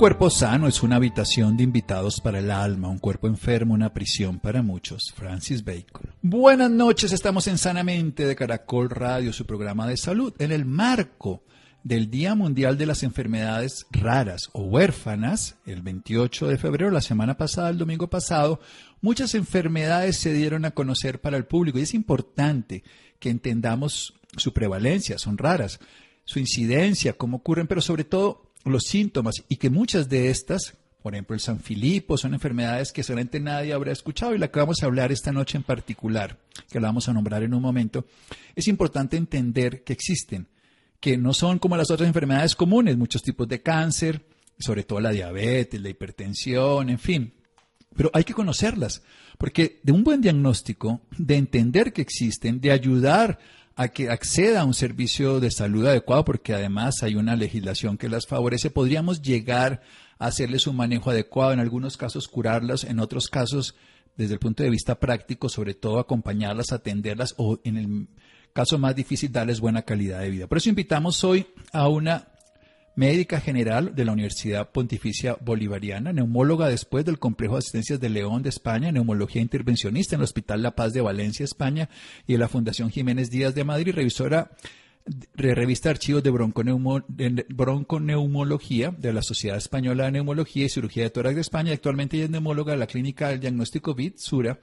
Cuerpo sano es una habitación de invitados para el alma, un cuerpo enfermo una prisión para muchos. Francis Bacon. Buenas noches, estamos en Sanamente de Caracol Radio, su programa de salud, en el marco del Día Mundial de las Enfermedades Raras o Huérfanas, el 28 de febrero, la semana pasada, el domingo pasado, muchas enfermedades se dieron a conocer para el público y es importante que entendamos su prevalencia, son raras, su incidencia, cómo ocurren, pero sobre todo los síntomas y que muchas de estas, por ejemplo el San Filipo, son enfermedades que solamente nadie habrá escuchado y la que vamos a hablar esta noche en particular, que la vamos a nombrar en un momento, es importante entender que existen, que no son como las otras enfermedades comunes, muchos tipos de cáncer, sobre todo la diabetes, la hipertensión, en fin. Pero hay que conocerlas, porque de un buen diagnóstico, de entender que existen, de ayudar a que acceda a un servicio de salud adecuado, porque además hay una legislación que las favorece, podríamos llegar a hacerles un manejo adecuado, en algunos casos curarlas, en otros casos, desde el punto de vista práctico, sobre todo acompañarlas, atenderlas o en el caso más difícil, darles buena calidad de vida. Por eso invitamos hoy a una médica general de la Universidad Pontificia Bolivariana, neumóloga después del Complejo de Asistencias de León de España, neumología intervencionista en el Hospital La Paz de Valencia, España, y en la Fundación Jiménez Díaz de Madrid, revisora de revista Archivos de, de Bronconeumología de la Sociedad Española de Neumología y Cirugía de Tórax de España. Actualmente ella es neumóloga de la Clínica del Diagnóstico VIT, Sura,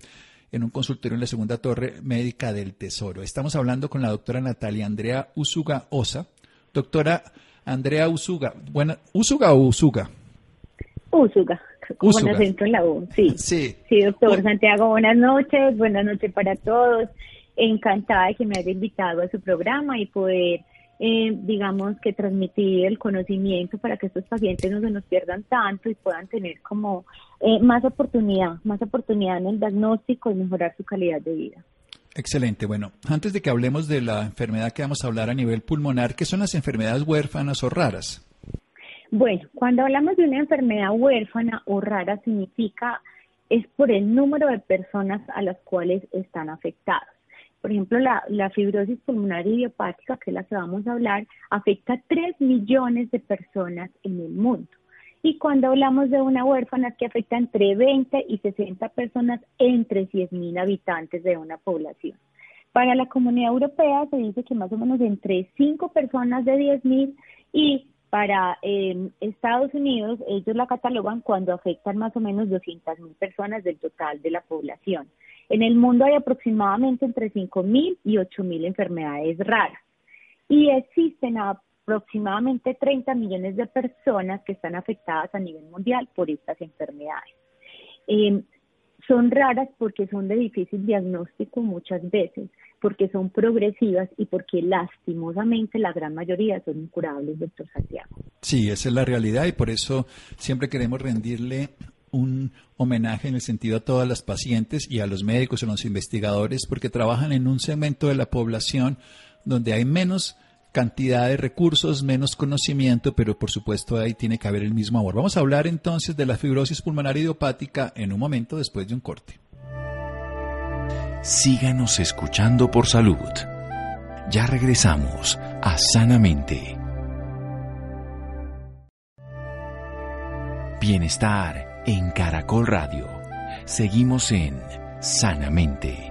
en un consultorio en la segunda torre médica del Tesoro. Estamos hablando con la doctora Natalia Andrea Usuga Osa. Doctora, Andrea Usuga. Buena, ¿Usuga o Usuga? Usuga, con acento en la U, sí. Sí, sí doctor Santiago, buenas noches, buenas noches para todos. Encantada de que me haya invitado a su programa y poder, eh, digamos, que transmitir el conocimiento para que estos pacientes no se nos pierdan tanto y puedan tener como eh, más oportunidad, más oportunidad en el diagnóstico y mejorar su calidad de vida. Excelente. Bueno, antes de que hablemos de la enfermedad que vamos a hablar a nivel pulmonar, ¿qué son las enfermedades huérfanas o raras? Bueno, cuando hablamos de una enfermedad huérfana o rara significa es por el número de personas a las cuales están afectadas. Por ejemplo, la, la fibrosis pulmonar idiopática, que es la que vamos a hablar, afecta a 3 millones de personas en el mundo. Y cuando hablamos de una huérfana que afecta entre 20 y 60 personas entre 100.000 habitantes de una población. Para la comunidad europea se dice que más o menos entre 5 personas de 10.000 y para em, Estados Unidos ellos la catalogan cuando afectan más o menos 200.000 personas del total de la población. En el mundo hay aproximadamente entre 5.000 y 8.000 enfermedades raras. Y existen aproximadamente 30 millones de personas que están afectadas a nivel mundial por estas enfermedades. Em, son raras porque son de difícil diagnóstico muchas veces, porque son progresivas y porque lastimosamente la gran mayoría son incurables, doctor Santiago. Sí, esa es la realidad y por eso siempre queremos rendirle un homenaje en el sentido a todas las pacientes y a los médicos a los investigadores porque trabajan en un segmento de la población donde hay menos cantidad de recursos, menos conocimiento, pero por supuesto ahí tiene que haber el mismo amor. Vamos a hablar entonces de la fibrosis pulmonar idiopática en un momento después de un corte. Síganos escuchando por salud. Ya regresamos a Sanamente. Bienestar en Caracol Radio. Seguimos en Sanamente.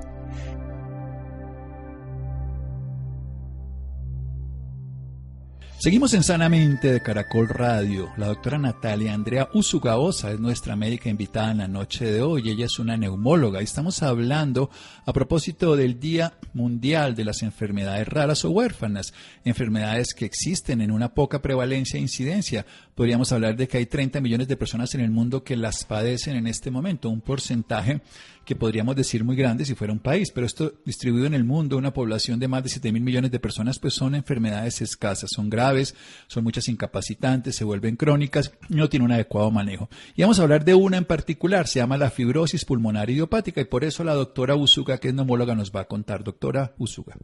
Seguimos en Sanamente de Caracol Radio. La doctora Natalia Andrea Usugaosa es nuestra médica invitada en la noche de hoy. Ella es una neumóloga y estamos hablando a propósito del Día Mundial de las Enfermedades Raras o Huérfanas, enfermedades que existen en una poca prevalencia e incidencia. Podríamos hablar de que hay 30 millones de personas en el mundo que las padecen en este momento, un porcentaje que podríamos decir muy grande si fuera un país, pero esto distribuido en el mundo, una población de más de 7 mil millones de personas, pues son enfermedades escasas, son graves, son muchas incapacitantes, se vuelven crónicas no tienen un adecuado manejo. Y vamos a hablar de una en particular, se llama la fibrosis pulmonar idiopática y por eso la doctora Usuga, que es neumóloga, nos va a contar. Doctora Usuga.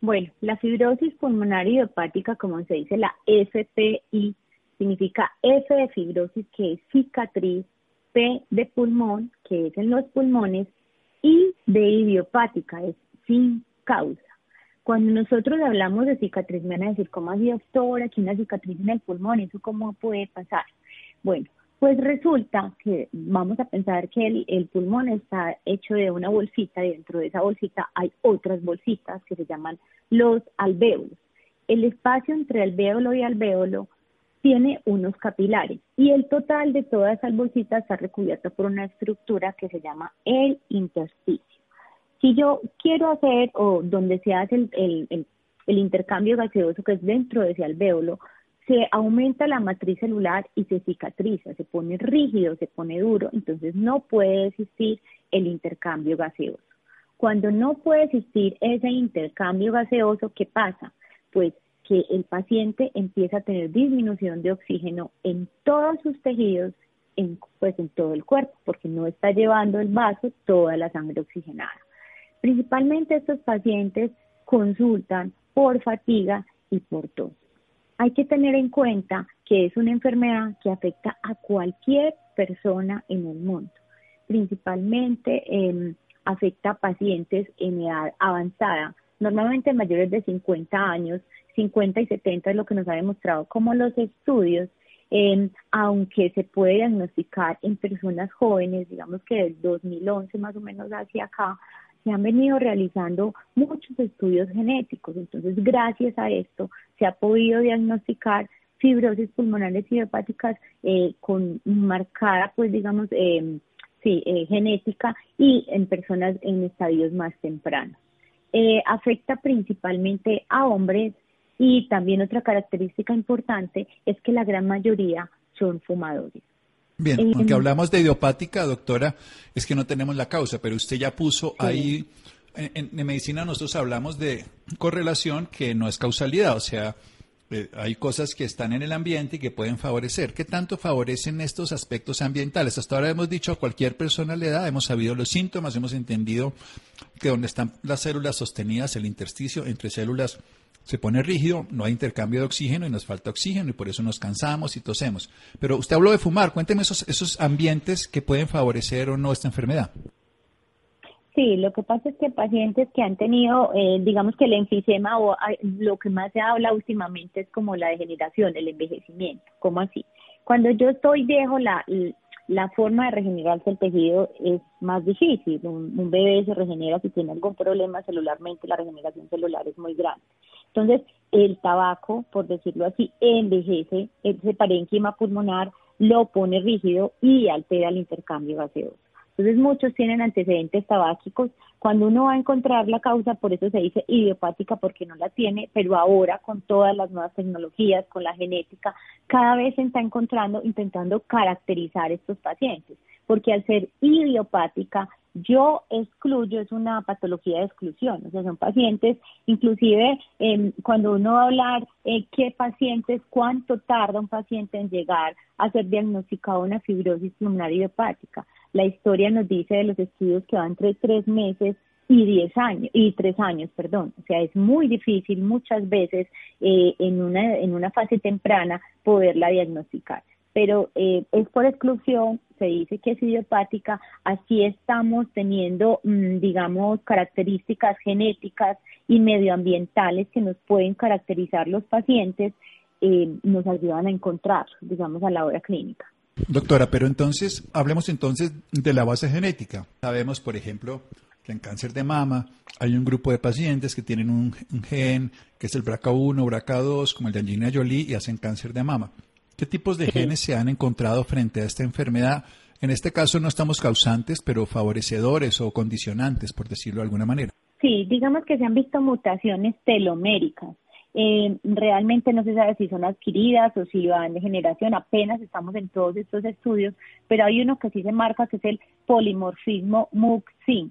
Bueno, la fibrosis pulmonar idiopática, como se dice, la FPI, significa F de fibrosis, que es cicatriz, P de pulmón, que es en los pulmones, y de idiopática, es sin causa. Cuando nosotros hablamos de cicatriz, me van a decir, ¿cómo así, doctora? Aquí una cicatriz en el pulmón, ¿eso cómo puede pasar? Bueno, pues resulta que vamos a pensar que el, pulmón está hecho de una bolsita y dentro de esa bolsita hay otras bolsitas que se llaman los alvéolos. El espacio entre alvéolo y alvéolo tiene unos capilares y el total de todas esas bolsitas está recubierto por una estructura que se llama el intersticio. Si yo quiero hacer o donde se hace el intercambio gaseoso que es dentro de ese alvéolo, se aumenta la matriz celular y se cicatriza, se pone rígido, se pone duro, entonces no puede existir el intercambio gaseoso. Cuando no puede existir ese intercambio gaseoso, ¿qué pasa? Pues que el paciente empieza a tener disminución de oxígeno en todos sus tejidos, en, pues en todo el cuerpo, porque no está llevando el vaso toda la sangre oxigenada. Principalmente estos pacientes consultan por fatiga y por tos hay que tener en cuenta que es una enfermedad que afecta a cualquier persona en el mundo. Principalmente em, afecta a pacientes en edad avanzada, normalmente mayores de 50 años, 50 y 70 es lo que nos ha demostrado como los estudios, em, aunque se puede diagnosticar en personas jóvenes, digamos que del 2011 más o menos hacia acá, se han venido realizando muchos estudios genéticos. Entonces, gracias a esto, se ha podido diagnosticar fibrosis pulmonares idiopáticas eh, con marcada, pues digamos, eh, sí, eh, genética y en personas en estadios más tempranos. Eh, afecta principalmente a hombres y también otra característica importante es que la gran mayoría son fumadores. Bien, eh, aunque hablamos de idiopática, doctora, es que no tenemos la causa, pero usted ya puso ahí, en, medicina nosotros hablamos de correlación que no es causalidad, o sea, eh, hay cosas que están en el ambiente y que pueden favorecer. ¿Qué tanto favorecen estos aspectos ambientales? Hasta ahora hemos dicho a cualquier persona le da, hemos sabido los síntomas, hemos entendido que donde están las células sostenidas, el intersticio entre células se pone rígido, no hay intercambio de oxígeno y nos falta oxígeno y por eso nos cansamos y tosemos. Pero usted habló de fumar, cuénteme esos, esos ambientes que pueden favorecer o no esta enfermedad. Sí, lo que pasa es que pacientes que han tenido, eh, digamos que el enfisema o lo que más se habla últimamente es como la degeneración, el envejecimiento, ¿cómo así? Cuando yo estoy viejo, la, la forma de regenerarse el tejido es más difícil. Un, bebé se regenera si tiene algún problema celularmente, la regeneración celular es muy grande. Entonces, el tabaco, por decirlo así, envejece ese parénquima pulmonar, lo pone rígido y altera el intercambio gaseoso. Entonces muchos tienen antecedentes tabáquicos. Cuando uno va a encontrar la causa, por eso se dice idiopática porque no la tiene, pero ahora con todas las nuevas tecnologías, con la genética, cada vez se está encontrando, intentando caracterizar estos pacientes, porque al ser idiopática, yo excluyo, es una patología de exclusión, o sea, son pacientes, inclusive eh, cuando uno va a hablar eh, qué pacientes, cuánto tarda un paciente en llegar a ser diagnosticado una fibrosis pulmonar idiopática. La historia nos dice de los estudios que van entre tres meses y diez años y tres años, perdón. O sea, es muy difícil muchas veces eh, en una en una fase temprana poderla diagnosticar. Pero eh, es por exclusión, se dice que es idiopática, así estamos teniendo, mm, digamos, características genéticas y medioambientales que nos pueden caracterizar los pacientes, eh, nos ayudan a encontrar, digamos, a la hora clínica. Doctora, pero entonces, hablemos entonces de la base genética. Sabemos, por ejemplo, que en cáncer de mama hay un grupo de pacientes que tienen un, gen que es el BRCA1, BRCA2, como el de Angelina Jolie, y hacen cáncer de mama. ¿Qué tipos de genes se han encontrado frente a esta enfermedad? En este caso no estamos causantes, pero favorecedores o condicionantes, por decirlo de alguna manera. Sí, digamos que se han visto mutaciones teloméricas eh, realmente no se sabe si son adquiridas o si van de generación, apenas estamos en todos estos estudios, pero hay uno que sí se marca que es el polimorfismo MUC5.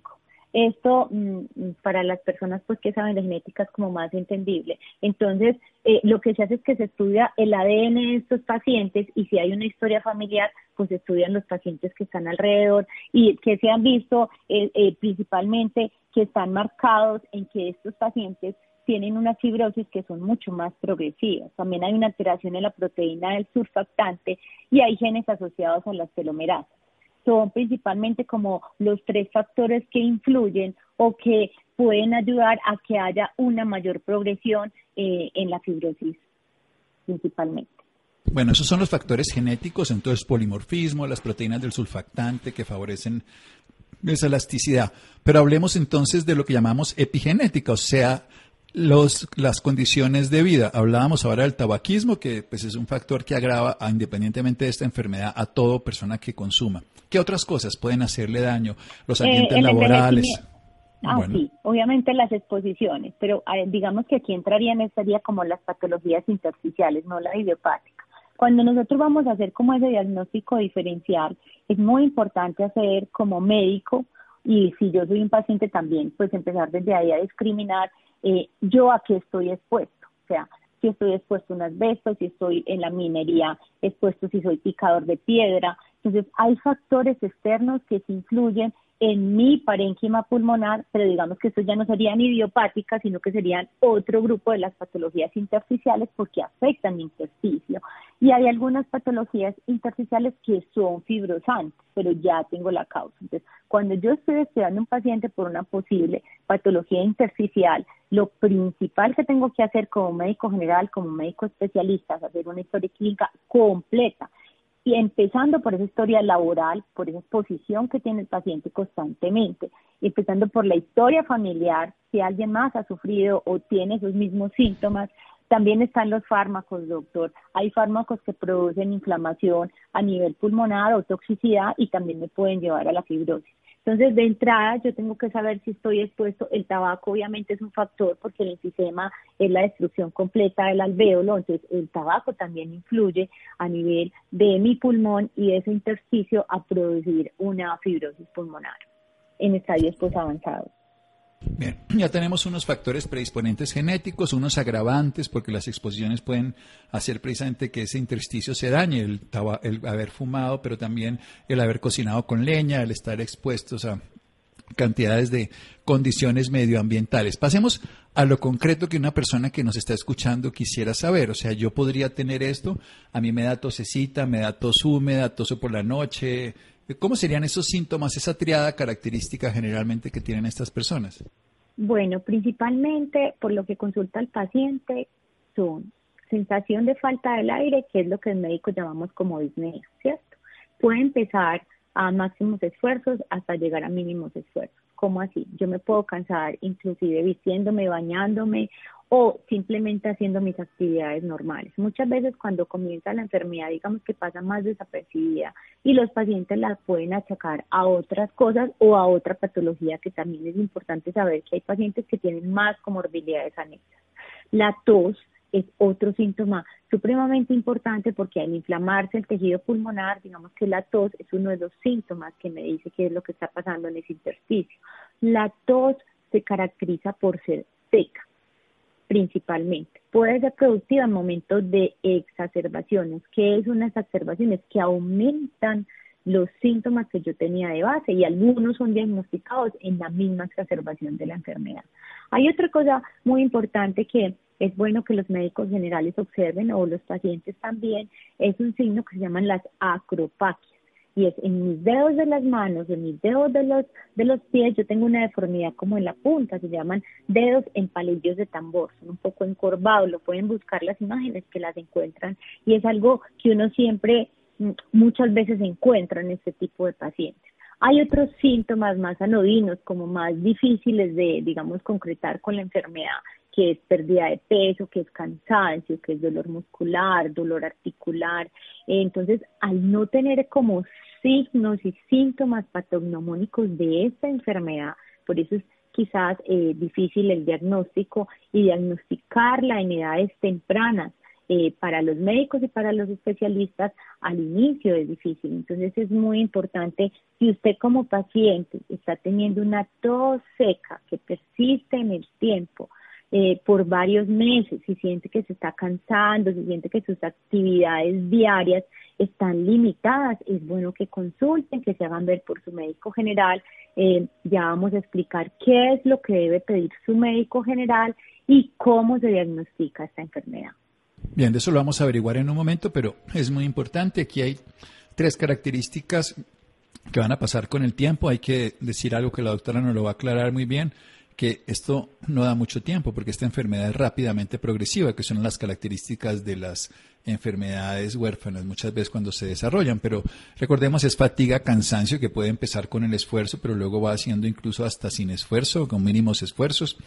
Esto mm, para las personas pues que saben de genética es como más entendible. Entonces, eh, lo que se hace es que se estudia el ADN de estos pacientes y si hay una historia familiar, pues se estudian los pacientes que están alrededor y que se han visto eh, eh, principalmente que están marcados en que estos pacientes tienen una fibrosis que son mucho más progresivas. También hay una alteración en la proteína del surfactante y hay genes asociados a las telomerasas. Son principalmente como los tres factores que influyen o que pueden ayudar a que haya una mayor progresión eh, en la fibrosis principalmente. Bueno, esos son los factores genéticos, entonces polimorfismo, las proteínas del sulfactante que favorecen esa elasticidad. Pero hablemos entonces de lo que llamamos epigenética, o sea, los, las condiciones de vida. Hablábamos ahora del tabaquismo, que pues, es un factor que agrava, independientemente de esta enfermedad, a toda persona que consuma. ¿Qué otras cosas pueden hacerle daño? Los eh, ambientes laborales. Ah, sí, obviamente las exposiciones, pero digamos que aquí entrarían, estaría como las patologías intersticiales, no la idiopática. Cuando nosotros vamos a hacer como ese diagnóstico diferencial, es muy importante hacer como médico, y si yo soy un paciente también, pues empezar desde ahí a discriminar eh, yo a qué estoy expuesto. O sea, si estoy expuesto a un asbesto, si estoy en la minería expuesto, si soy picador de piedra. Entonces, hay factores externos que se influyen en mi parénquima pulmonar, pero digamos que estos ya no serían idiopáticas, sino que serían otro grupo de las patologías intersticiales porque afectan mi intersticio. Y hay algunas patologías intersticiales que son fibrosantes, pero ya tengo la causa. Entonces, cuando yo estoy estudiando un paciente por una posible patología intersticial, lo principal que tengo que hacer como médico general, como médico especialista, es hacer una historia clínica completa y empezando por esa historia laboral, por esa exposición que tiene el paciente constantemente, empezando por la historia familiar, si alguien más ha sufrido o tiene esos mismos síntomas, también están los fármacos, doctor. Hay fármacos que producen inflamación a nivel pulmonar o toxicidad y también me pueden llevar a la fibrosis. Entonces, de entrada, yo tengo que saber si estoy expuesto. El tabaco, obviamente, es un factor porque el enfisema es la destrucción completa del alvéolo. Entonces, el tabaco también influye a nivel de mi pulmón y de ese intersticio a producir una fibrosis pulmonar en estadios posavanzados. Bien, ya tenemos unos factores predisponentes genéticos, unos agravantes, porque las exposiciones pueden hacer precisamente que ese intersticio se dañe, el, el haber fumado, pero también el haber cocinado con leña, el estar expuestos a cantidades de condiciones medioambientales. Pasemos a lo concreto que una persona que nos está escuchando quisiera saber. O sea, yo podría tener esto, a mí me da tosecita, me da tos húmeda, toso por la noche, ¿Cómo serían esos síntomas, esa triada característica generalmente que tienen estas personas? Bueno, principalmente por lo que consulta el paciente son sensación de falta del aire, que es lo que el médico llamamos como disnea, ¿cierto? Puede empezar a máximos esfuerzos hasta llegar a mínimos esfuerzos. ¿Cómo así? Yo me puedo cansar inclusive vistiéndome, bañándome o simplemente haciendo mis actividades normales. Muchas veces cuando comienza la enfermedad, digamos que pasa más desapercibida y los pacientes la pueden achacar a otras cosas o a otra patología que también es importante saber que hay pacientes que tienen más comorbilidades anexas. La tos es otro síntoma supremamente importante porque al inflamarse el tejido pulmonar, digamos que la tos es uno de los síntomas que me dice qué es lo que está pasando en ese intersticio. La tos se caracteriza por ser seca principalmente. Puede ser productiva en momentos de exacerbaciones. ¿Qué es unas exacerbaciones? Que aumentan los síntomas que yo tenía de base y algunos son diagnosticados en la misma exacerbación de la enfermedad. Hay otra cosa muy importante que es bueno que los médicos generales observen o los pacientes también, es un signo que se llaman las acropaquias y es en mis dedos de las manos, en mis dedos de los, de los pies, yo tengo una deformidad como en la punta, se llaman dedos en palillos de tambor, son un poco encorvados, lo pueden buscar las imágenes que las encuentran y es algo que uno siempre mm, muchas veces encuentra en este tipo de pacientes. Hay otros síntomas más anodinos, como más difíciles de, digamos, concretar con la enfermedad, que es pérdida de peso, que es cansancio, que es dolor muscular, dolor articular. Entonces, al no tener como signos y síntomas patognomónicos de esta enfermedad, por eso es quizás eh, difícil el diagnóstico y diagnosticarla en edades tempranas. Eh, para los médicos y para los especialistas al inicio es difícil. Entonces es muy importante si usted como paciente está teniendo una tos seca que persiste en el tiempo, eh, por varios meses, si siente que se está cansando, si siente que sus actividades diarias están limitadas, es bueno que consulten, que se hagan ver por su médico general. Eh, ya vamos a explicar qué es lo que debe pedir su médico general y cómo se diagnostica esta enfermedad. Bien, de eso lo vamos a averiguar en un momento, pero es muy importante. Aquí hay tres características que van a pasar con el tiempo. Hay que decir algo que la doctora nos lo va a aclarar muy bien que esto no da mucho tiempo porque esta enfermedad es rápidamente progresiva, que son las características de las enfermedades huérfanas muchas veces cuando se desarrollan, pero recordemos es fatiga, cansancio que puede empezar con el esfuerzo, pero luego va haciendo incluso hasta sin esfuerzo, con mínimos esfuerzos,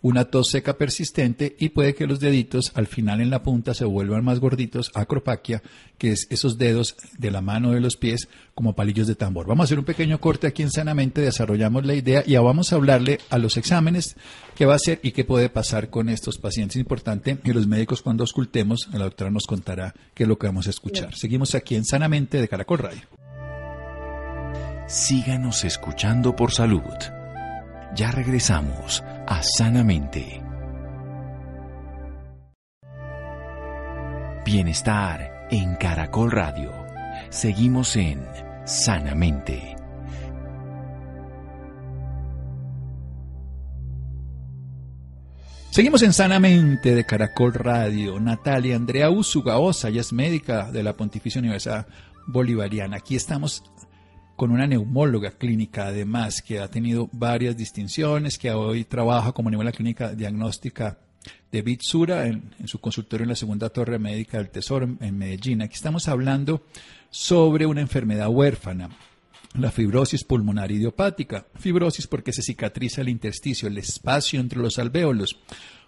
una tos seca persistente y puede que los deditos al final en la punta se vuelvan más gorditos, acropaquia, que es esos dedos de la mano de los pies como palillos de tambor. Vamos a hacer un pequeño corte aquí en Sanamente, desarrollamos la idea y ya vamos a hablarle a los exámenes qué va a hacer y qué puede pasar con estos pacientes. Es importante que los médicos cuando auscultemos, la doctora nos contará qué es lo que vamos a escuchar. Seguimos aquí en Sanamente de Caracol Radio. Síganos escuchando por salud. Ya regresamos a Sanamente. Bienestar en Caracol Radio. Seguimos en Sanamente. Seguimos en Sanamente de Caracol Radio. Natalia Andrea Usugaosa, ella es médica de la Pontificia Universidad Bolivariana. Aquí estamos con una neumóloga clínica, además, que ha tenido varias distinciones, que hoy trabaja como la clínica diagnóstica de Bitsura en, su consultorio en la segunda torre médica del Tesoro en Medellín. Aquí estamos hablando sobre una enfermedad huérfana, la fibrosis pulmonar idiopática. Fibrosis porque se cicatriza el intersticio, el espacio entre los alvéolos.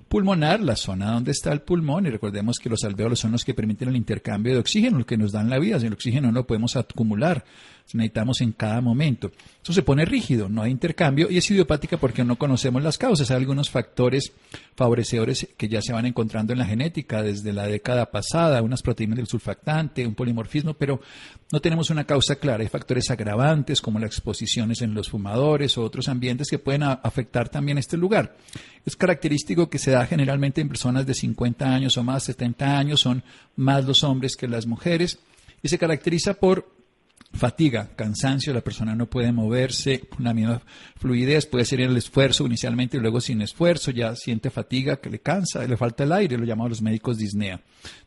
Pulmonar, la zona donde está el pulmón, y recordemos que los alvéolos son los que permiten el intercambio de oxígeno, los que nos dan la vida. Sin el oxígeno no lo podemos acumular, necesitamos en cada momento. Eso se pone rígido, no hay intercambio, y es idiopática porque no conocemos las causas. Hay algunos factores favorecedores que ya se van encontrando en la genética desde la década pasada, unas proteínas del sulfactante, un polimorfismo, pero no tenemos una causa clara. Hay factores agravantes como las exposiciones en los fumadores o otros ambientes que pueden afectar también este lugar. Es característico que se da generalmente en personas de 50 años o más, 70 años, son más los hombres que las mujeres, y se caracteriza por fatiga, cansancio, la persona no puede moverse, la misma fluidez, puede ser el esfuerzo inicialmente y luego sin esfuerzo, ya siente fatiga, que le cansa, le falta el aire, lo llaman los médicos disnea.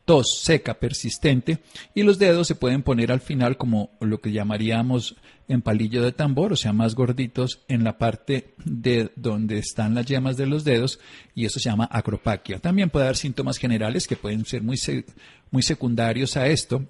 Tos seca, persistente, y los dedos se pueden poner al final como lo que llamaríamos en palillo de tambor, o sea, más gorditos en la parte de donde están las yemas de los dedos, y eso se llama acropaquia. También puede haber síntomas generales que pueden ser muy, muy secundarios a esto,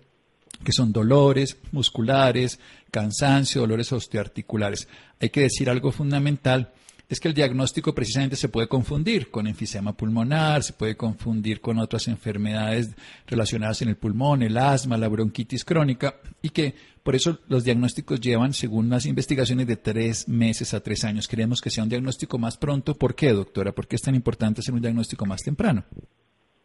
que son dolores musculares, cansancio, dolores osteoarticulares. Hay que decir algo fundamental, es que el diagnóstico precisamente se puede confundir con enfisema pulmonar, se puede confundir con otras enfermedades relacionadas en el pulmón, el asma, la bronquitis crónica, y que por eso los diagnósticos llevan, según las investigaciones, de tres meses a tres años. Queremos que sea un diagnóstico más pronto. ¿Por qué, doctora? ¿Por qué es tan importante hacer un diagnóstico más temprano?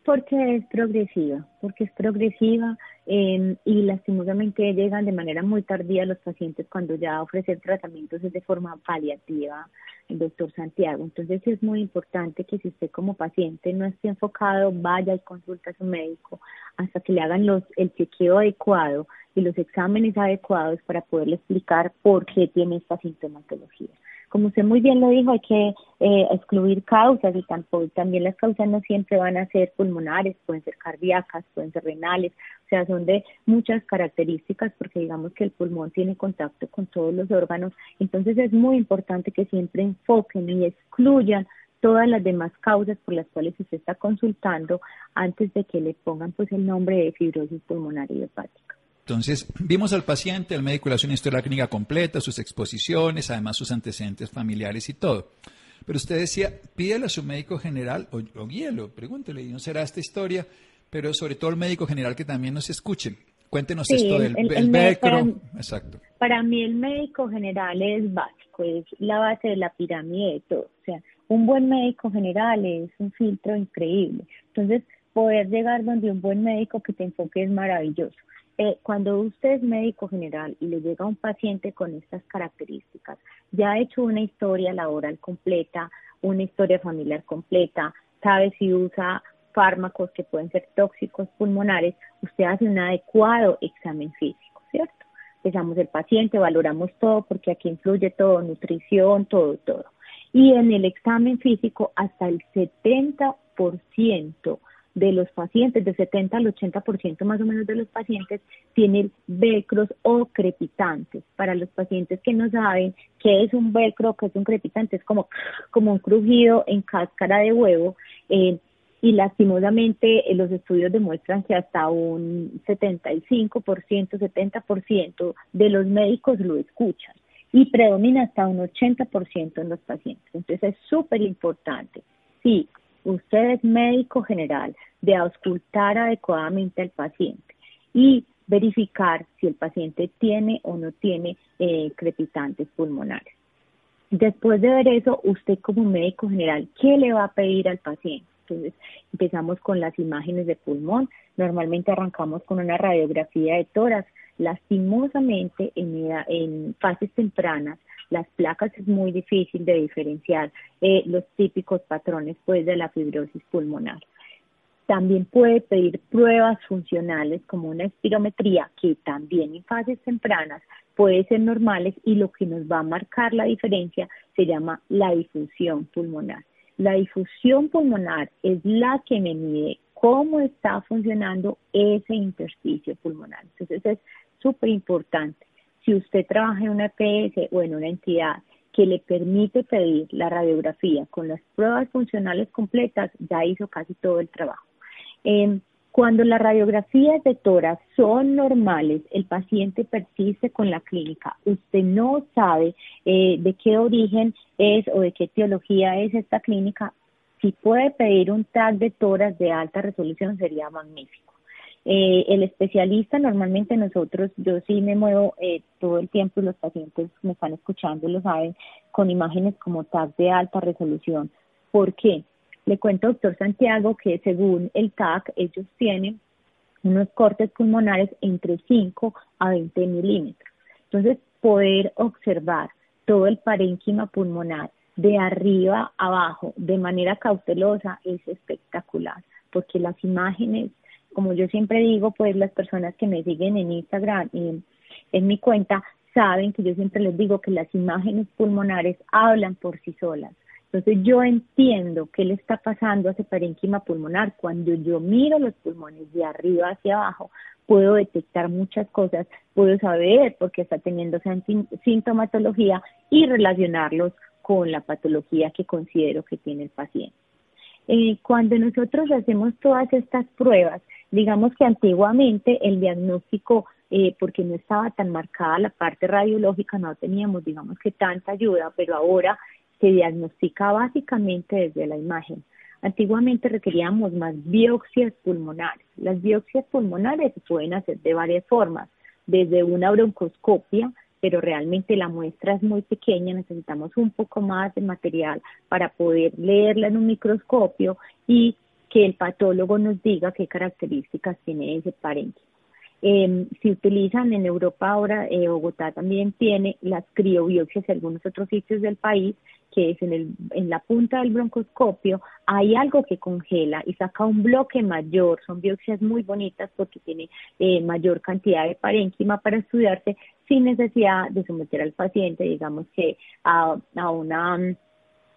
Porque es progresiva, porque es progresiva eh, y lastimosamente llegan de manera muy tardía los pacientes cuando ya ofrecen tratamientos de forma paliativa, el doctor Santiago. Entonces es muy importante que si usted como paciente no esté enfocado, vaya y consulta a su médico hasta que le hagan los, el chequeo adecuado y los exámenes adecuados para poderle explicar por qué tiene esta sintomatología como usted muy bien lo dijo, hay que eh, excluir causas y tampoco, también las causas no siempre van a ser pulmonares, pueden ser cardíacas, pueden ser renales, o sea, son de muchas características porque digamos que el pulmón tiene contacto con todos los órganos, entonces es muy importante que siempre enfoquen y excluyan todas las demás causas por las cuales usted está consultando antes de que le pongan pues el nombre de fibrosis pulmonar idiopática. Entonces, vimos al paciente, el médico le hace una historia clínica completa, sus exposiciones, además sus antecedentes familiares y todo. Pero usted decía, pídele a su médico general o, o guíelo, pregúntele, y no será esta historia, pero sobre todo el médico general que también nos escuche. Cuéntenos esto del el, para, Exacto. Para mí el médico general es básico, es la base de la pirámide de todo. O sea, un buen médico general es un filtro increíble. Entonces, poder llegar donde un buen médico que te enfoque es maravilloso. Eh, cuando usted es médico general y le llega un paciente con estas características, ya ha hecho una historia laboral completa, una historia familiar completa, sabe si usa fármacos que pueden ser tóxicos pulmonares, usted hace un adecuado examen físico, ¿cierto? Pesamos el paciente, valoramos todo porque aquí influye todo, nutrición, todo, todo. Y en el examen físico hasta el 70% de los pacientes, de 70 al 80% más o menos de los pacientes, tienen velcros o crepitantes. Para los pacientes que no saben qué es un velcro, qué es un crepitante, es como, como un crujido en cáscara de huevo. Eh, y lastimosamente eh, los estudios demuestran que hasta un 75%, 70% de los médicos lo escuchan y predomina hasta un 80% en los pacientes. Entonces es súper importante. Sí, usted es médico general, de auscultar adecuadamente al paciente y verificar si el paciente tiene o no tiene eh, crepitantes pulmonares. Después de ver eso, usted como médico general, ¿qué le va a pedir al paciente? Entonces, empezamos con las imágenes de pulmón. Normalmente arrancamos con una radiografía de tórax. Lastimosamente, en, en fases tempranas, las placas es muy difícil de diferenciar eh, los típicos patrones pues de la fibrosis pulmonar. También puede pedir pruebas funcionales como una espirometría que también en fases tempranas puede ser normales y lo que nos va a marcar la diferencia se llama la difusión pulmonar. La difusión pulmonar es la que me mide cómo está funcionando ese intersticio pulmonar. Entonces es súper importante si usted trabaja en una EPS o en una entidad que le permite pedir la radiografía con las pruebas funcionales completas, ya hizo casi todo el trabajo. Em, cuando las radiografías de tórax son normales, el paciente persiste con la clínica. Usted no sabe eh, de qué origen es o de qué etiología es esta clínica. Si puede pedir un tag de tórax de alta resolución sería magnífico. Eh, el especialista, normalmente nosotros, yo sí me muevo eh, todo el tiempo y los pacientes me están escuchando, lo saben, con imágenes como TAC de alta resolución. ¿Por qué? Le cuento, doctor Santiago, que según el TAC, ellos tienen unos cortes pulmonares entre 5 a 20 milímetros. Entonces, poder observar todo el parénquima pulmonar de arriba a abajo de manera cautelosa es espectacular, porque las imágenes como yo siempre digo, pues las personas que me siguen en Instagram y en, mi cuenta saben que yo siempre les digo que las imágenes pulmonares hablan por sí solas. Entonces yo entiendo qué le está pasando a ese parénquima pulmonar. Cuando yo miro los pulmones de arriba hacia abajo, puedo detectar muchas cosas, puedo saber por qué está teniendo sintomatología y relacionarlos con la patología que considero que tiene el paciente. Eh, cuando nosotros hacemos todas estas pruebas, digamos que antiguamente el diagnóstico, eh, porque no estaba tan marcada la parte radiológica, no teníamos, digamos que tanta ayuda, pero ahora se diagnostica básicamente desde la imagen. Antiguamente requeríamos más biopsias pulmonares. Las biopsias pulmonares se pueden hacer de varias formas, desde una broncoscopia, pero realmente la muestra es muy pequeña, necesitamos un poco más de material para poder leerla en un microscopio y que el patólogo nos diga qué características tiene ese parénquima. Eh, si utilizan en Europa ahora, eh, Bogotá también tiene las criobiopsias y algunos otros sitios del país, que es en, el, en la punta del broncoscopio, hay algo que congela y saca un bloque mayor. Son biopsias muy bonitas porque tiene eh, mayor cantidad de parénquima para estudiarse sin necesidad de someter al paciente, digamos que a, a una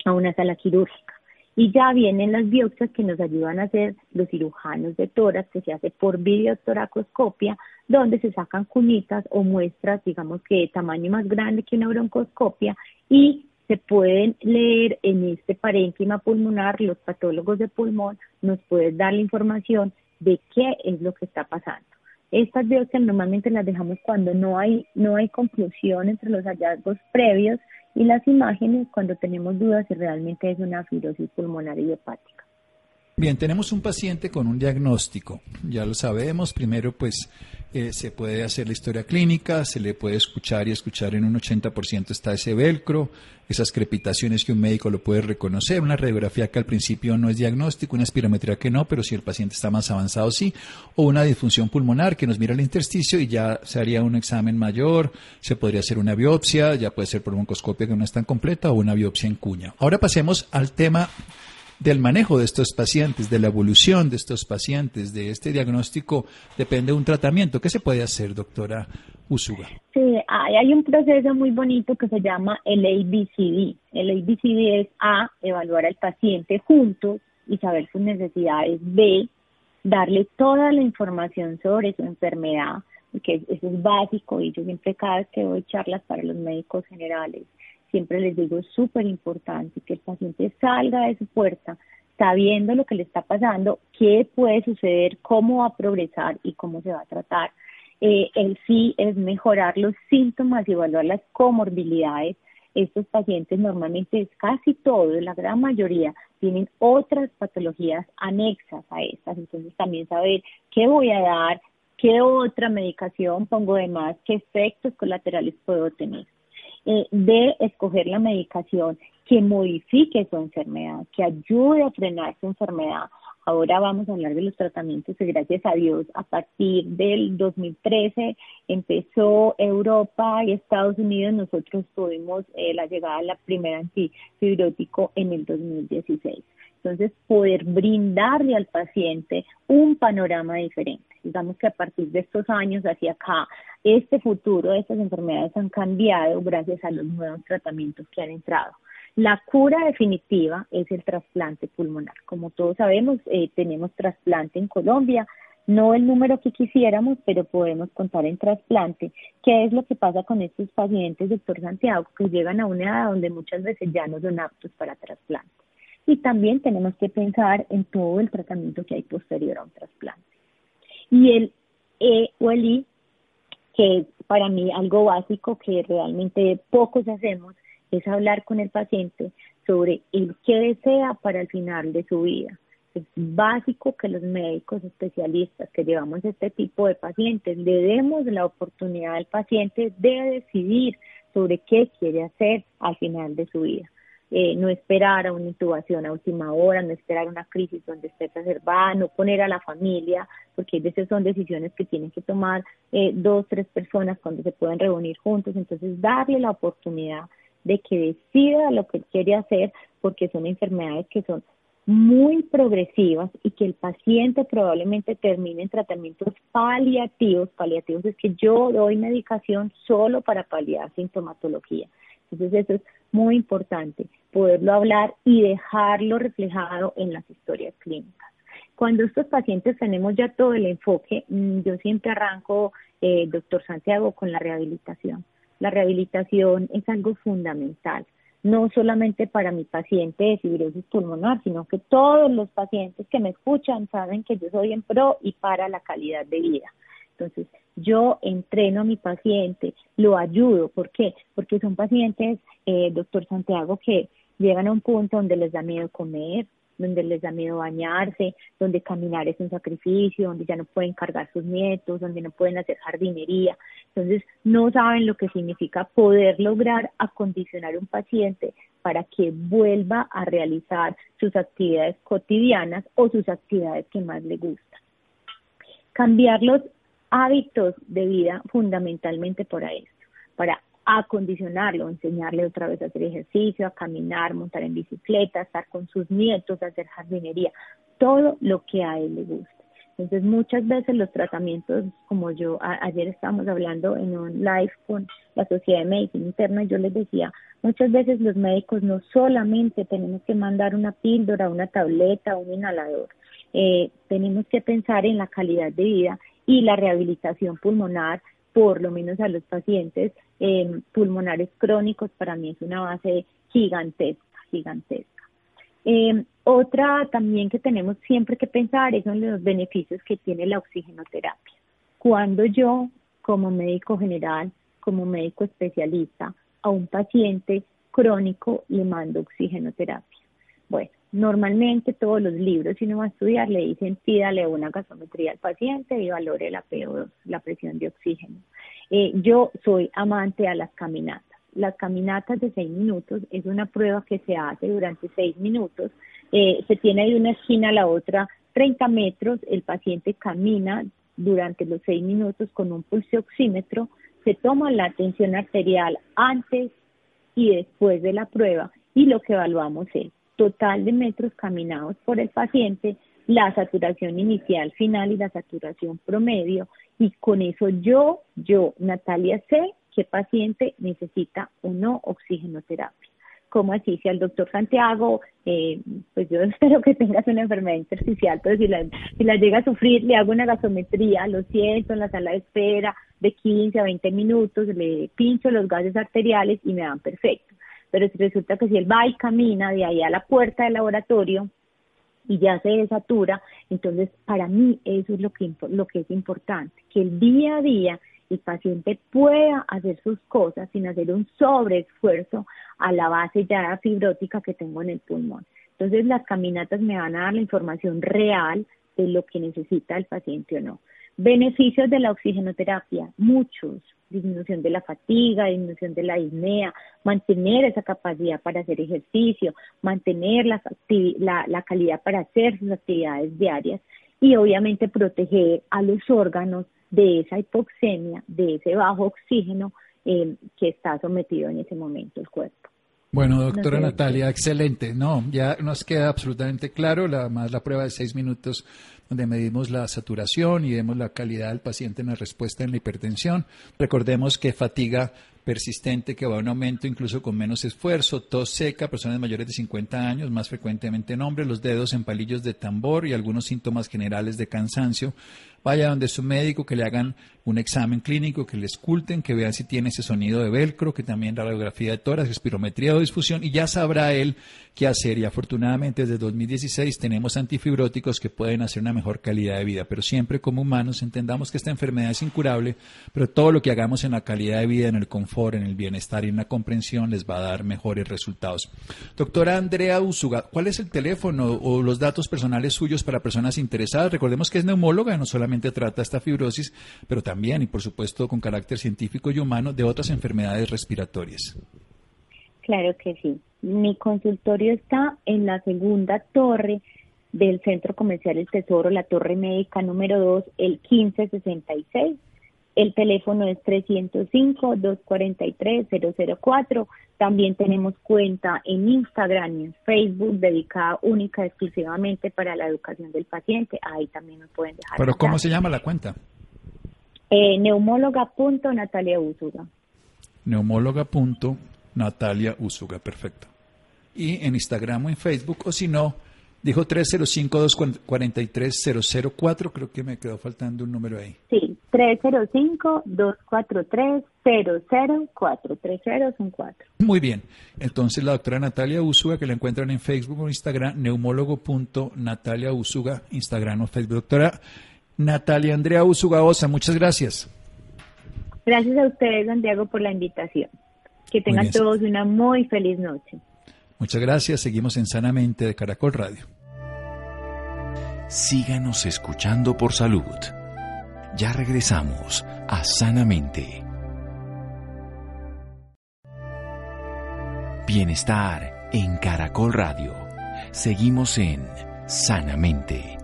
a una sala quirúrgica. Y ya vienen las biopsias que nos ayudan a hacer los cirujanos de tórax, que se hace por videotoracoscopia, donde se sacan cunitas o muestras, digamos que de tamaño más grande que una broncoscopia, y se pueden leer en este parénquima pulmonar, los patólogos de pulmón nos pueden dar la información de qué es lo que está pasando. Estas biopsias normalmente las dejamos cuando no hay, no hay conclusión entre los hallazgos previos y las imágenes cuando tenemos dudas si realmente es una fibrosis pulmonar idiopática. Bien, tenemos un paciente con un diagnóstico, ya lo sabemos, primero pues eh, se puede hacer la historia clínica, se le puede escuchar y escuchar en un 80% está ese velcro, esas crepitaciones que un médico lo puede reconocer, una radiografía que al principio no es diagnóstico, una espirometría que no, pero si el paciente está más avanzado sí, o una disfunción pulmonar que nos mira el intersticio y ya se haría un examen mayor, se podría hacer una biopsia, ya puede ser por broncoscopia que no es tan completa o una biopsia en cuña. Ahora pasemos al tema del manejo de estos pacientes, de la evolución de estos pacientes, de este diagnóstico, depende de un tratamiento. ¿Qué se puede hacer, doctora Usuga? Sí, hay, un proceso muy bonito que se llama el ABCD. El ABCD es A, evaluar al paciente juntos y saber sus necesidades. B, darle toda la información sobre su enfermedad, porque eso es básico y yo siempre cada vez que doy charlas para los médicos generales, siempre les digo, es súper importante que el paciente salga de su puerta sabiendo lo que le está pasando, qué puede suceder, cómo va a progresar y cómo se va a tratar. Eh, el sí es mejorar los síntomas y evaluar las comorbilidades. Estos pacientes normalmente casi todos, la gran mayoría, tienen otras patologías anexas a estas. Entonces también saber qué voy a dar, qué otra medicación pongo de más, qué efectos colaterales puedo tener. Eh, de escoger la medicación que modifique su enfermedad, que ayude a frenar su enfermedad. Ahora vamos a hablar de los tratamientos que gracias a Dios a partir del 2013 empezó Europa y Estados Unidos, nosotros tuvimos eh, la llegada de la primera antifibrótico en el 2016. Entonces, poder brindarle al paciente un panorama diferente. Digamos que a partir de estos años hacia acá, este futuro de estas enfermedades han cambiado gracias a los nuevos tratamientos que han entrado. La cura definitiva es el trasplante pulmonar. Como todos sabemos, eh, tenemos trasplante en Colombia, no el número que quisiéramos, pero podemos contar en trasplante. ¿Qué es lo que pasa con estos pacientes, doctor Santiago, que llegan a una edad donde muchas veces ya no son aptos para trasplante? Y también tenemos que pensar en todo el tratamiento que hay posterior a un trasplante. Y el E o el I, que para mí algo básico que realmente pocos hacemos, es hablar con el paciente sobre el que desea para el final de su vida. Es básico que los médicos especialistas que llevamos este tipo de pacientes le demos la oportunidad al paciente de decidir sobre qué quiere hacer al final de su vida. Eh, no esperar a una intubación a última hora, no esperar una crisis donde esté exacerbada, no poner a la familia, porque esas son decisiones que tienen que tomar eh, dos, tres personas cuando se pueden reunir juntos, entonces darle la oportunidad de que decida lo que quiere hacer, porque son enfermedades que son muy progresivas y que el paciente probablemente termine en tratamientos paliativos. Paliativos es que yo doy medicación solo para paliar sintomatología. Entonces eso es muy importante, poderlo hablar y dejarlo reflejado en las historias clínicas. Cuando estos pacientes tenemos ya todo el enfoque, mm, yo siempre arranco, eh, doctor Santiago, con la rehabilitación. La rehabilitación es algo fundamental, no solamente para mi paciente de fibrosis pulmonar, sino que todos los pacientes que me escuchan saben que yo soy en pro y para la calidad de vida. Entonces, yo entreno a mi paciente, lo ayudo. ¿Por qué? Porque son pacientes, eh, doctor Santiago, que llegan a un punto donde les da miedo comer, donde les da miedo bañarse, donde caminar es un sacrificio, donde ya no pueden cargar sus nietos, donde no pueden hacer jardinería. Entonces, no saben lo que significa poder lograr acondicionar un paciente para que vuelva a realizar sus actividades cotidianas o sus actividades que más le gustan. Cambiarlos hábitos de vida fundamentalmente para esto, para acondicionarlo, enseñarle otra vez a hacer ejercicio, a caminar, montar en bicicleta, estar con sus nietos, hacer jardinería, todo lo que a él le guste. Entonces muchas veces los tratamientos, como yo ayer estábamos hablando en un live con la Sociedad de Medicina Interna, yo les decía, muchas veces los médicos no solamente tenemos que mandar una píldora, una tableta, un inhalador, eh, tenemos que pensar en la calidad de vida y la rehabilitación pulmonar, por lo menos a los pacientes eh, pulmonares crónicos, para mí es una base gigantesca, gigantesca. Eh, otra también que tenemos siempre que pensar es en los beneficios que tiene la oxigenoterapia. Cuando yo, como médico general, como médico especialista, a un paciente crónico le mando oxigenoterapia. Bueno, Normalmente todos los libros, si uno va a estudiar, le dicen pídale una gasometría al paciente y valore la PO2, la presión de oxígeno. Eh, yo soy amante a las caminatas. Las caminatas de seis minutos es una prueba que se hace durante seis minutos. Eh, se tiene de una esquina a la otra 30 metros, el paciente camina durante los seis minutos con un pulso oxímetro, se toma la tensión arterial antes y después de la prueba y lo que evaluamos es total de metros caminados por el paciente, la saturación inicial, final y la saturación promedio. Y con eso yo, yo, Natalia, sé qué paciente necesita o no oxigenoterapia. ¿Cómo así? Si al doctor Santiago, eh, pues yo espero que tengas una enfermedad intersticial, pero si la, si la llega a sufrir, le hago una gasometría, lo siento en la sala de espera de 15 a 20 minutos, le pincho los gases arteriales y me dan perfecto. Pero si resulta que si él va y camina de ahí a la puerta del laboratorio, y ya se desatura, entonces para mí eso es lo que, lo que es importante, que el día a día el paciente pueda hacer sus cosas sin hacer un sobreesfuerzo a la base ya fibrótica que tengo en el pulmón. Entonces las caminatas me van a dar la información real de lo que necesita el paciente o no. Beneficios de la oxigenoterapia, muchos. Disminución de la fatiga, disminución de la disnea, mantener esa capacidad para hacer ejercicio, mantener la, la calidad para hacer sus actividades diarias y obviamente proteger a los órganos de esa hipoxemia, de ese bajo oxígeno eh, que está sometido en ese momento el cuerpo. Bueno, doctora Natalia, excelente. No, ya nos queda absolutamente claro, la, más la prueba de seis minutos donde medimos la saturación y vemos la calidad del paciente en la respuesta en la hipertensión. Recordemos que fatiga persistente que va un aumento incluso con menos esfuerzo, tos seca, personas mayores de 50 años, más frecuentemente en hombres, los dedos en palillos de tambor y algunos síntomas generales de cansancio. Vaya donde su médico, que le hagan un examen clínico, que le esculten, que vean si tiene ese sonido de velcro, que también radiografía de tórax, espirometría o disfusión, y ya sabrá él qué hacer. Y afortunadamente desde 2016 tenemos antifibróticos que pueden hacer una mejor calidad de vida, pero siempre como humanos entendamos que esta enfermedad es incurable, pero todo lo que hagamos en la calidad de vida, en el confort, en el bienestar y en la comprensión les va a dar mejores resultados. Doctora Andrea Usuga, ¿cuál es el teléfono o los datos personales suyos para personas interesadas? Recordemos que es neumóloga, no solamente trata esta fibrosis, pero también y por supuesto con carácter científico y humano de otras enfermedades respiratorias. Claro que sí. Mi consultorio está en la segunda torre del Centro Comercial El Tesoro, la Torre Médica número 2, el 1566. El teléfono es 305-243-004. También tenemos cuenta en Instagram y en Facebook dedicada única exclusivamente para la educación del paciente. Ahí también nos pueden dejar. ¿Pero cómo se llama la cuenta? Eh, neumóloga.natalia Úsuga. Neumóloga.natalia Úsuga, perfecto. Y en Instagram o en Facebook, o si no, dijo 305-243-004, creo que me quedó faltando un número ahí. Sí, 305-243-004, 30 son 4. Muy bien, entonces la doctora Natalia Úsuga, que la encuentran en Facebook o Instagram, neumólogo.natalia Úsuga, Instagram o Facebook. Doctora, Natalia Andrea Usugaosa, muchas gracias. Gracias a ustedes, Santiago, por la invitación. Que tengan todos una muy feliz noche. Muchas gracias. Seguimos en Sanamente de Caracol Radio. Síganos escuchando por salud. Ya regresamos a Sanamente. Bienestar en Caracol Radio. Seguimos en Sanamente.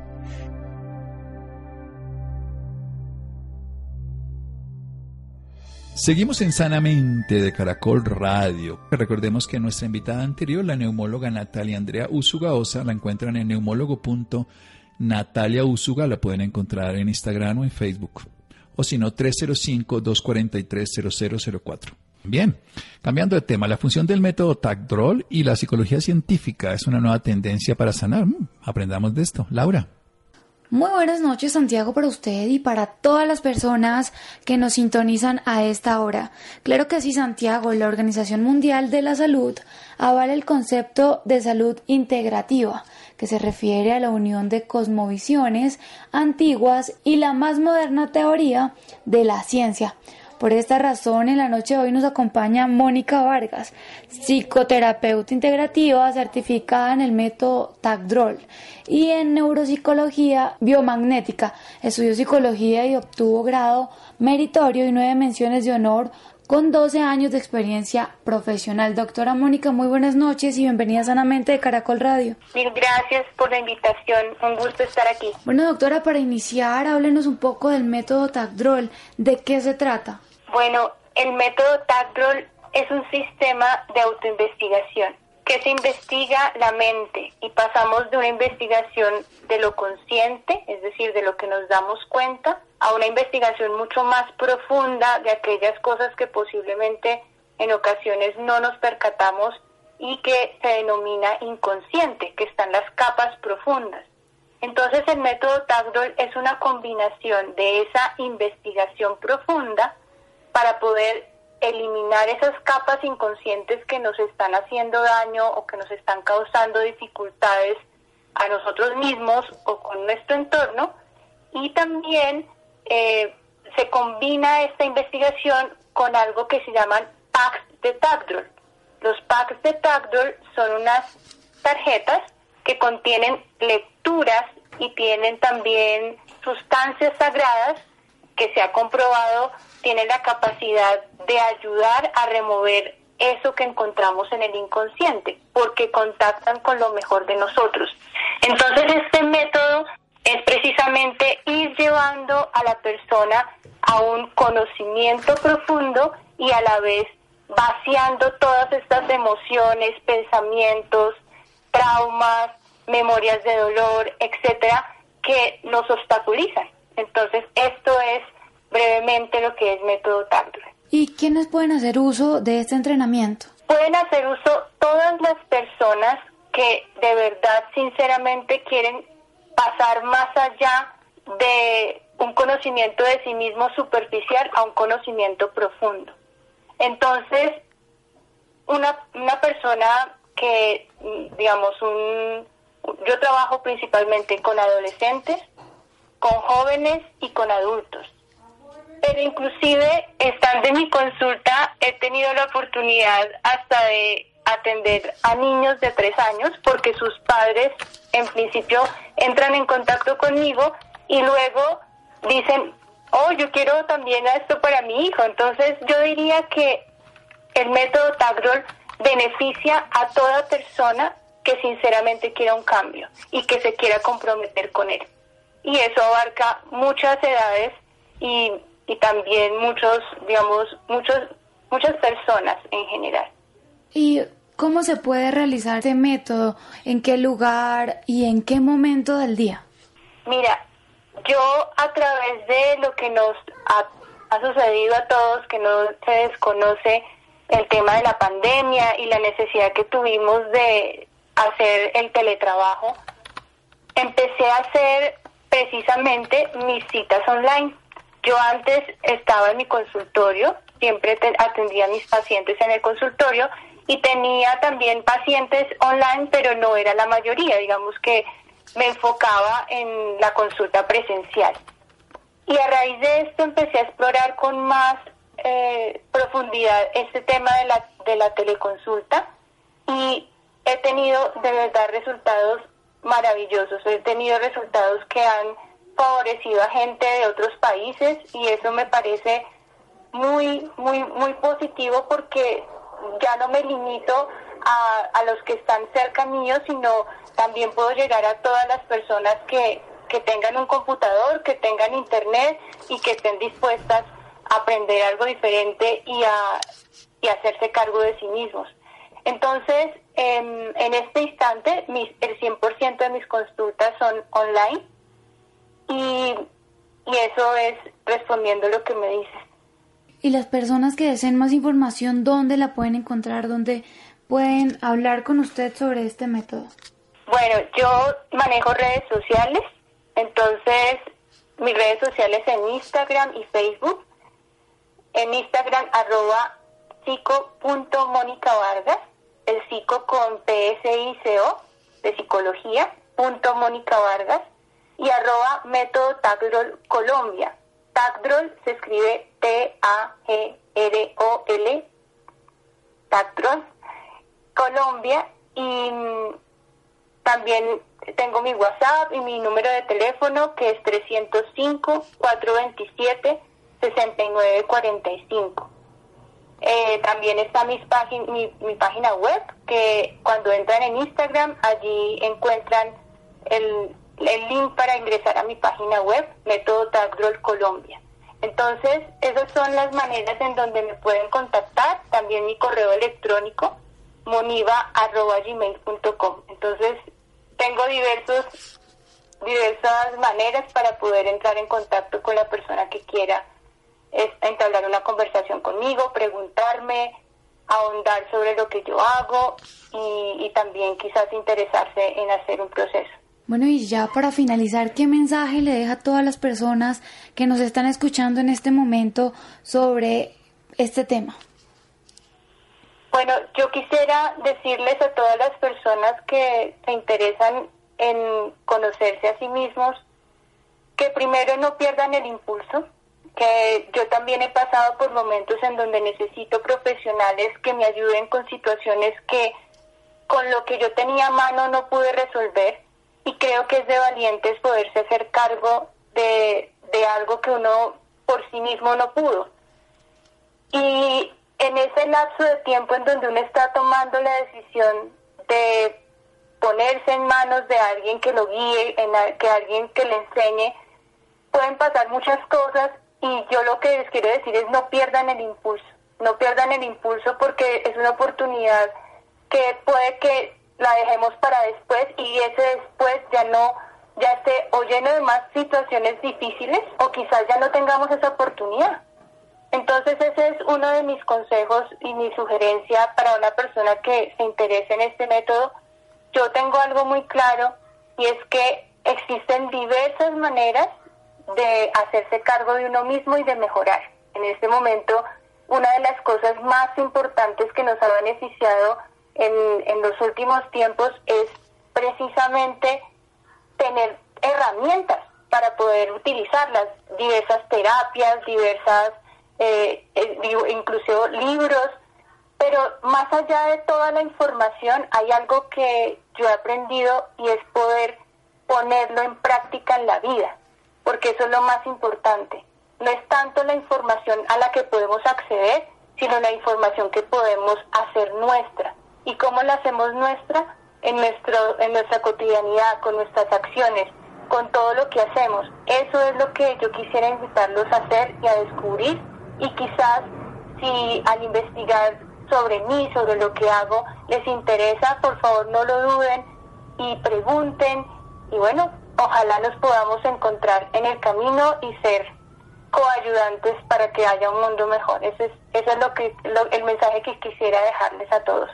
Seguimos en Sanamente de Caracol Radio. Recordemos que nuestra invitada anterior, la neumóloga Natalia Andrea Usugaosa, la encuentran en neumólogo.natalia Usuga, la pueden encontrar en Instagram o en Facebook. O si no, 305-243-0004. Bien, cambiando de tema, la función del método TACDROL y la psicología científica es una nueva tendencia para sanar. Mm, aprendamos de esto. Laura. Muy buenas noches Santiago para usted y para todas las personas que nos sintonizan a esta hora. Claro que sí Santiago, la Organización Mundial de la Salud avala el concepto de salud integrativa, que se refiere a la unión de cosmovisiones antiguas y la más moderna teoría de la ciencia por esta razón, en la noche de hoy nos acompaña Mónica Vargas, psicoterapeuta integrativa certificada en el método TACDROL y en neuropsicología biomagnética. Estudió psicología y obtuvo grado meritorio y nueve menciones de honor con 12 años de experiencia profesional. Doctora Mónica, muy buenas noches y bienvenida sanamente de Caracol Radio. Mil gracias por la invitación, un gusto estar aquí. Bueno, doctora, para iniciar, háblenos un poco del método TACDROL. ¿De qué se trata? Bueno, el método TACDROL es un sistema de autoinvestigación que se investiga la mente y pasamos de una investigación de lo consciente, es decir, de lo que nos damos cuenta, a una investigación mucho más profunda de aquellas cosas que posiblemente en ocasiones no nos percatamos y que se denomina inconsciente, que están las capas profundas. Entonces el método Tagdol es una combinación de esa investigación profunda para poder eliminar esas capas inconscientes que nos están haciendo daño o que nos están causando dificultades a nosotros mismos o con nuestro entorno y también eh, se combina esta investigación con algo que se llaman packs de Tagdol. Los packs de Tagdol son unas tarjetas que contienen lecturas y tienen también sustancias sagradas que se ha comprobado tienen la capacidad de ayudar a remover eso que encontramos en el inconsciente, porque contactan con lo mejor de nosotros. Entonces este método es precisamente ir llevando a la persona a un conocimiento profundo y a la vez vaciando todas estas emociones, pensamientos, traumas, memorias de dolor, etcétera, que nos obstaculizan. Entonces, esto es brevemente lo que es método Tagdol. ¿Y quiénes pueden hacer uso de este entrenamiento? Pueden hacer uso todas las personas que de verdad, sinceramente, quieren pasar más allá de un conocimiento de sí mismo superficial a un conocimiento profundo. Entonces, una, una persona que, digamos, un, yo trabajo principalmente con adolescentes, con jóvenes y con adultos. Pero inclusive, estando en mi consulta, he tenido la oportunidad hasta de atender a niños de tres años porque sus padres en principio entran en contacto conmigo y luego dicen, oh, yo quiero también esto para mi hijo. Entonces yo diría que el método Tagdol beneficia a toda persona que sinceramente quiera un cambio y que se quiera comprometer con él. Y eso abarca muchas edades y, y también muchos, digamos, muchos, muchas personas en general. ¿Y cómo se puede realizar este método? ¿En qué lugar y en qué momento del día? Mira, yo a través de lo que nos ha, ha sucedido a todos, que no se desconoce el tema de la pandemia y la necesidad que tuvimos de hacer el teletrabajo, empecé a hacer precisamente mis citas online. Yo antes estaba en mi consultorio, siempre atendía a mis pacientes en el consultorio y tenía también pacientes online, pero no era la mayoría, digamos que me enfocaba en la consulta presencial. Y a raíz de esto empecé a explorar con más eh, profundidad este tema de la, de la teleconsulta y he tenido de verdad resultados maravillosos, he tenido resultados que han favorecido a gente de otros países y eso me parece muy, muy, muy positivo porque ya no me limito a, a los que están cerca mío, sino también puedo llegar a todas las personas que, que tengan un computador, que tengan internet y que estén dispuestas a aprender algo diferente y a, y hacerse cargo de sí mismos. Entonces, en, en este instante, mis, el 100% de mis consultas son online y, y eso es respondiendo lo que me dices. Y las personas que deseen más información, ¿dónde la pueden encontrar? ¿Dónde pueden hablar con usted sobre este método? Bueno, yo manejo redes sociales, entonces mis redes sociales en Instagram y Facebook. En Instagram arroba Vargas el psico con PSICO de psicología, punto Mónica Vargas, y arroba método Tagdrol Colombia. Tagdrol se escribe T-A-G-R-O-L, Tagdrol Colombia, y mm, también tengo mi WhatsApp y mi número de teléfono que es 305-427-6945. Eh, también está mis mi, mi, página web, que cuando entran en Instagram, allí encuentran el, el link para ingresar a mi página web, Método Tagdrol Colombia. Entonces, esas son las maneras en donde me pueden contactar, también mi correo electrónico, moniva.gmail.com. Entonces, tengo diversos, diversas maneras para poder entrar en contacto con la persona que quiera entablar una conversación conmigo, preguntarme, ahondar sobre lo que yo hago y, y también quizás interesarse en hacer un proceso. Bueno, y ya para finalizar, ¿qué mensaje le deja a todas las personas que nos están escuchando en este momento sobre este tema? Bueno, yo quisiera decirles a todas las personas que se interesan en conocerse a sí mismos que primero no pierdan el impulso, que yo también he pasado por momentos en donde necesito profesionales que me ayuden con situaciones que con lo que yo tenía a mano no pude resolver y creo que es de valientes poderse hacer cargo de, de algo que uno por sí mismo no pudo. Y en ese lapso de tiempo en donde uno está tomando la decisión de ponerse en manos de alguien que lo guíe, en que alguien que le enseñe, pueden pasar muchas cosas y yo lo que les quiero decir es no pierdan el impulso, no pierdan el impulso porque es una oportunidad que puede que la dejemos para después y ese después ya no ya esté o lleno de más situaciones difíciles o quizás ya no tengamos esa oportunidad. Entonces ese es uno de mis consejos y mi sugerencia para una persona que se interese en este método. Yo tengo algo muy claro y es que existen diversas maneras de hacerse cargo de uno mismo y de mejorar. En este momento, una de las cosas más importantes que nos ha beneficiado en, en los últimos tiempos es precisamente tener herramientas para poder utilizarlas, diversas terapias, diversas eh, eh incluso libros, pero más allá de toda la información hay algo que yo he aprendido y es poder ponerlo en práctica en la vida, porque eso es lo más importante. No es tanto la información a la que podemos acceder, sino la información que podemos hacer nuestra. ¿Y cómo la hacemos nuestra? En, nuestro, en nuestra cotidianidad, con nuestras acciones, con todo lo que hacemos. Eso es lo que yo quisiera invitarlos a hacer y a descubrir y quizás si al investigar sobre mí, sobre lo que hago, les interesa, por favor no lo duden y pregunten y bueno, ojalá nos podamos encontrar en el camino y ser coayudantes para que haya un mundo mejor. Ese es, ese es lo que, el mensaje que quisiera dejarles a todos.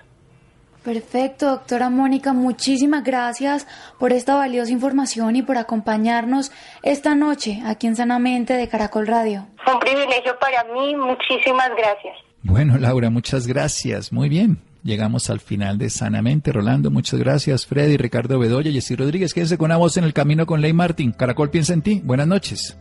Perfecto, doctora Mónica, muchísimas gracias por esta valiosa información y por acompañarnos esta noche aquí en Sanamente de Caracol Radio. Un privilegio para mí, muchísimas gracias. Bueno, Laura, muchas gracias. Muy bien. Llegamos al final de Sanamente. Rolando, muchas gracias. Freddy, Ricardo Bedoya, Jessy Rodríguez, quédense con una voz en el camino con Ley Martín. Caracol piensa en ti. Buenas noches.